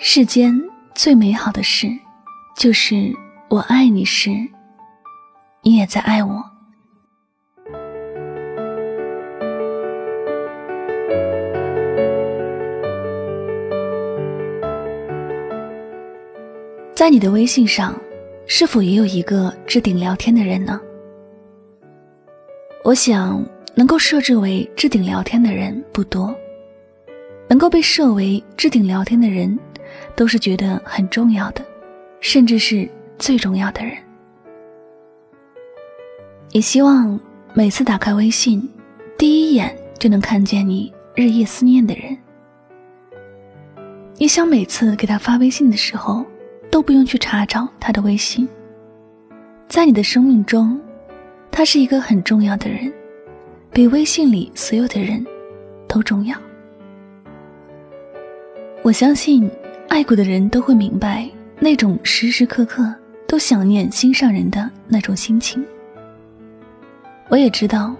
世间最美好的事，就是我爱你时，你也在爱我。在你的微信上，是否也有一个置顶聊天的人呢？我想，能够设置为置顶聊天的人不多，能够被设为置顶聊天的人。都是觉得很重要的，甚至是最重要的人。也希望每次打开微信，第一眼就能看见你日夜思念的人。你想每次给他发微信的时候，都不用去查找他的微信。在你的生命中，他是一个很重要的人，比微信里所有的人都重要。我相信。爱过的人都会明白那种时时刻刻都想念心上人的那种心情。我也知道，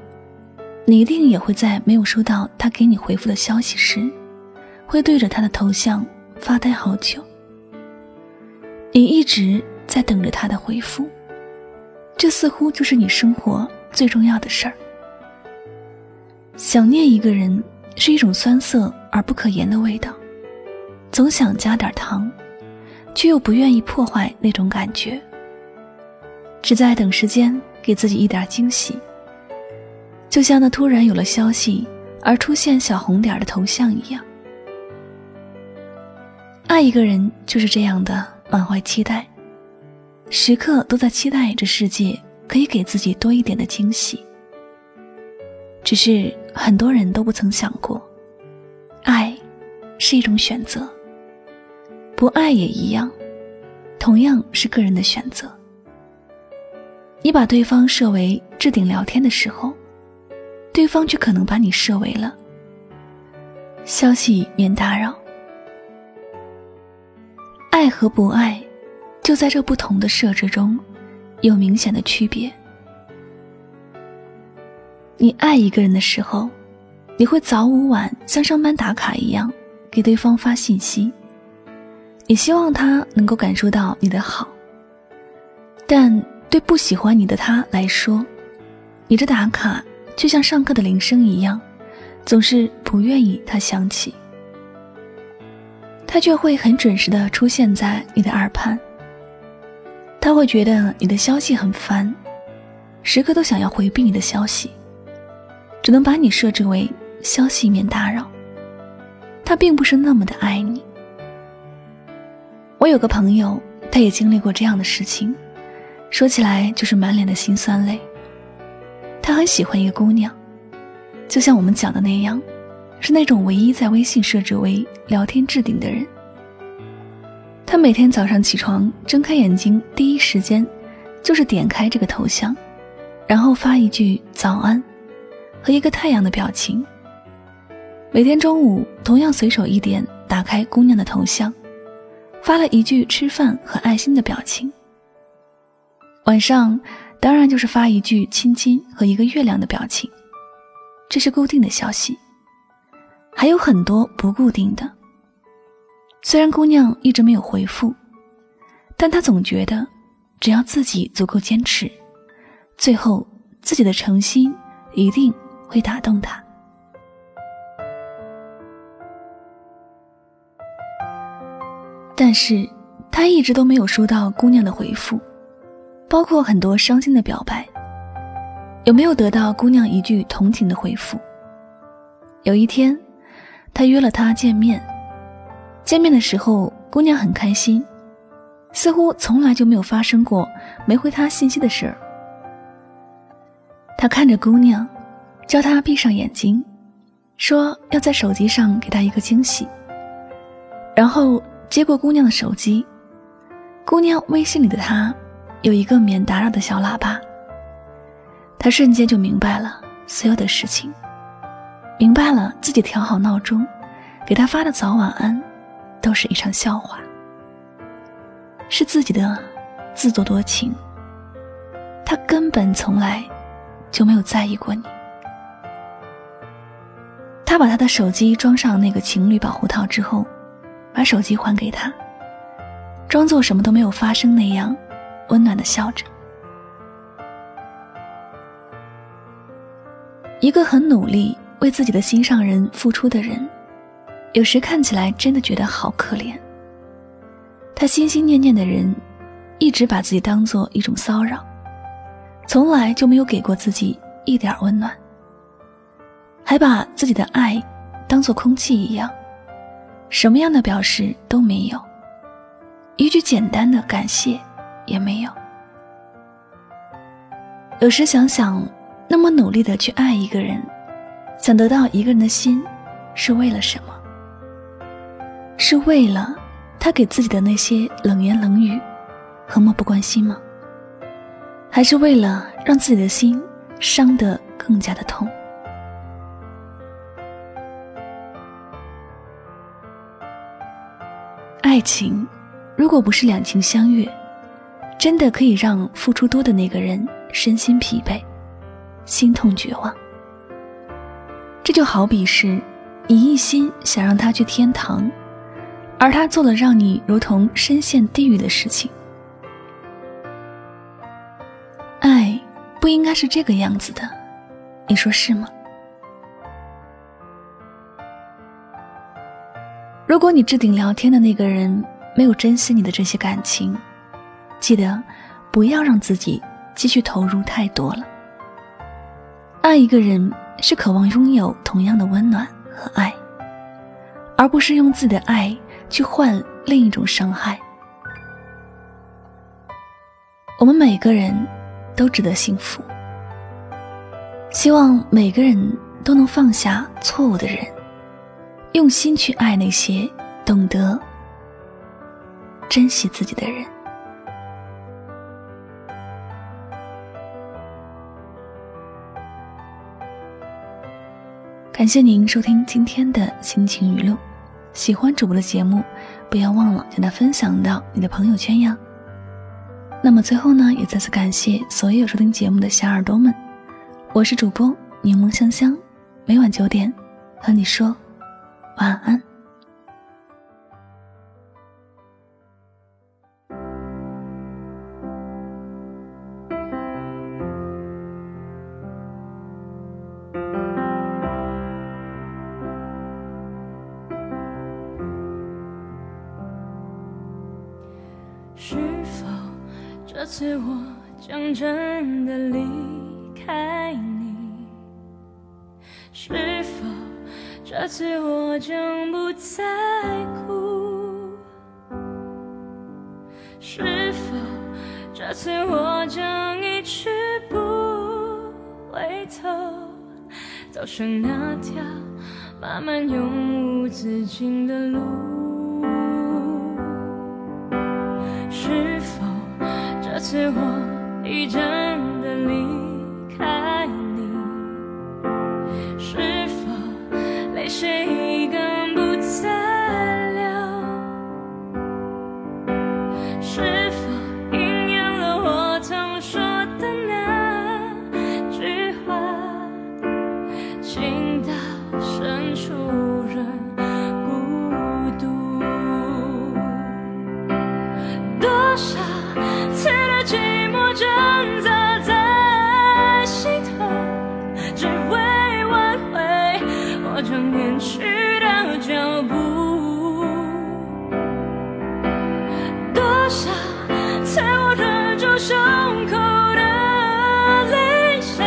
你一定也会在没有收到他给你回复的消息时，会对着他的头像发呆好久。你一直在等着他的回复，这似乎就是你生活最重要的事儿。想念一个人是一种酸涩而不可言的味道。总想加点糖，却又不愿意破坏那种感觉，只在等时间给自己一点惊喜。就像那突然有了消息而出现小红点的头像一样，爱一个人就是这样的满怀期待，时刻都在期待这世界可以给自己多一点的惊喜。只是很多人都不曾想过，爱是一种选择。不爱也一样，同样是个人的选择。你把对方设为置顶聊天的时候，对方却可能把你设为了消息免打扰。爱和不爱，就在这不同的设置中，有明显的区别。你爱一个人的时候，你会早午晚像上班打卡一样，给对方发信息。也希望他能够感受到你的好，但对不喜欢你的他来说，你这打卡就像上课的铃声一样，总是不愿意他响起。他却会很准时的出现在你的耳畔。他会觉得你的消息很烦，时刻都想要回避你的消息，只能把你设置为消息免打扰。他并不是那么的爱你。我有个朋友，他也经历过这样的事情，说起来就是满脸的辛酸泪。他很喜欢一个姑娘，就像我们讲的那样，是那种唯一在微信设置为聊天置顶的人。他每天早上起床睁开眼睛，第一时间就是点开这个头像，然后发一句早安，和一个太阳的表情。每天中午同样随手一点，打开姑娘的头像。发了一句吃饭和爱心的表情。晚上，当然就是发一句亲亲和一个月亮的表情，这是固定的消息。还有很多不固定的。虽然姑娘一直没有回复，但她总觉得，只要自己足够坚持，最后自己的诚心一定会打动她。但是，他一直都没有收到姑娘的回复，包括很多伤心的表白。有没有得到姑娘一句同情的回复？有一天，他约了她见面。见面的时候，姑娘很开心，似乎从来就没有发生过没回他信息的事儿。他看着姑娘，叫她闭上眼睛，说要在手机上给她一个惊喜。然后接过姑娘的手机，姑娘微信里的他有一个免打扰的小喇叭。他瞬间就明白了所有的事情，明白了自己调好闹钟，给他发的早晚安，都是一场笑话，是自己的自作多情。他根本从来就没有在意过你。他把他的手机装上那个情侣保护套之后，把手机还给他，装作什么都没有发生那样，温暖的笑着。一个很努力为自己的心上人付出的人，有时看起来真的觉得好可怜。他心心念念的人，一直把自己当做一种骚扰，从来就没有给过自己一点温暖，还把自己的爱当做空气一样，什么样的表示都没有，一句简单的感谢也没有。有时想想。那么努力的去爱一个人，想得到一个人的心，是为了什么？是为了他给自己的那些冷言冷语和漠不关心吗？还是为了让自己的心伤得更加的痛？爱情，如果不是两情相悦，真的可以让付出多的那个人身心疲惫。心痛绝望，这就好比是，你一心想让他去天堂，而他做了让你如同深陷地狱的事情。爱不应该是这个样子的，你说是吗？如果你置顶聊天的那个人没有珍惜你的这些感情，记得不要让自己继续投入太多了。爱一个人是渴望拥有同样的温暖和爱，而不是用自己的爱去换另一种伤害。我们每个人都值得幸福，希望每个人都能放下错误的人，用心去爱那些懂得珍惜自己的人。感谢您收听今天的心情语录，喜欢主播的节目，不要忘了将它分享到你的朋友圈呀。那么最后呢，也再次感谢所有收听节目的小耳朵们，我是主播柠檬香香，每晚九点和你说晚安。是否这次我将真的离开你，是否这次我将不再哭？是否这次我将一去不回头，走上那条漫漫永无止境的路？是否这次我已真的离去的脚步，多少次我忍住胸口的泪水，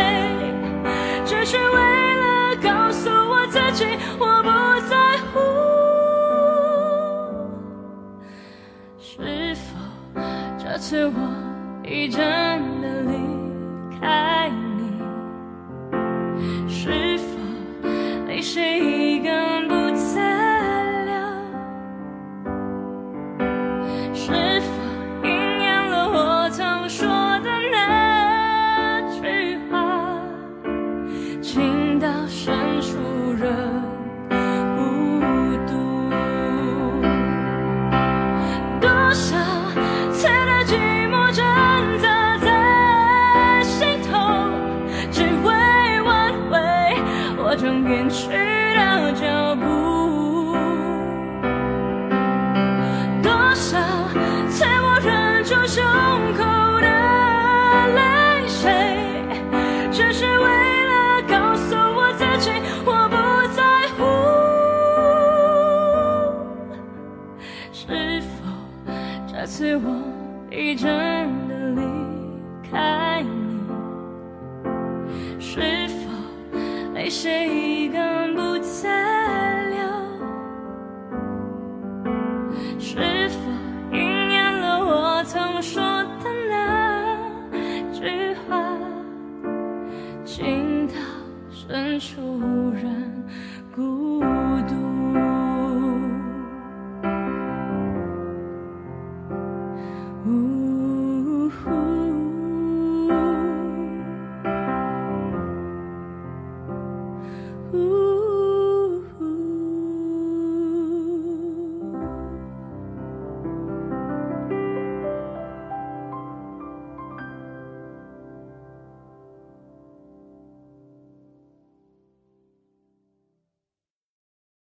只是为了告诉我自己，我不在乎。是否这次我已将？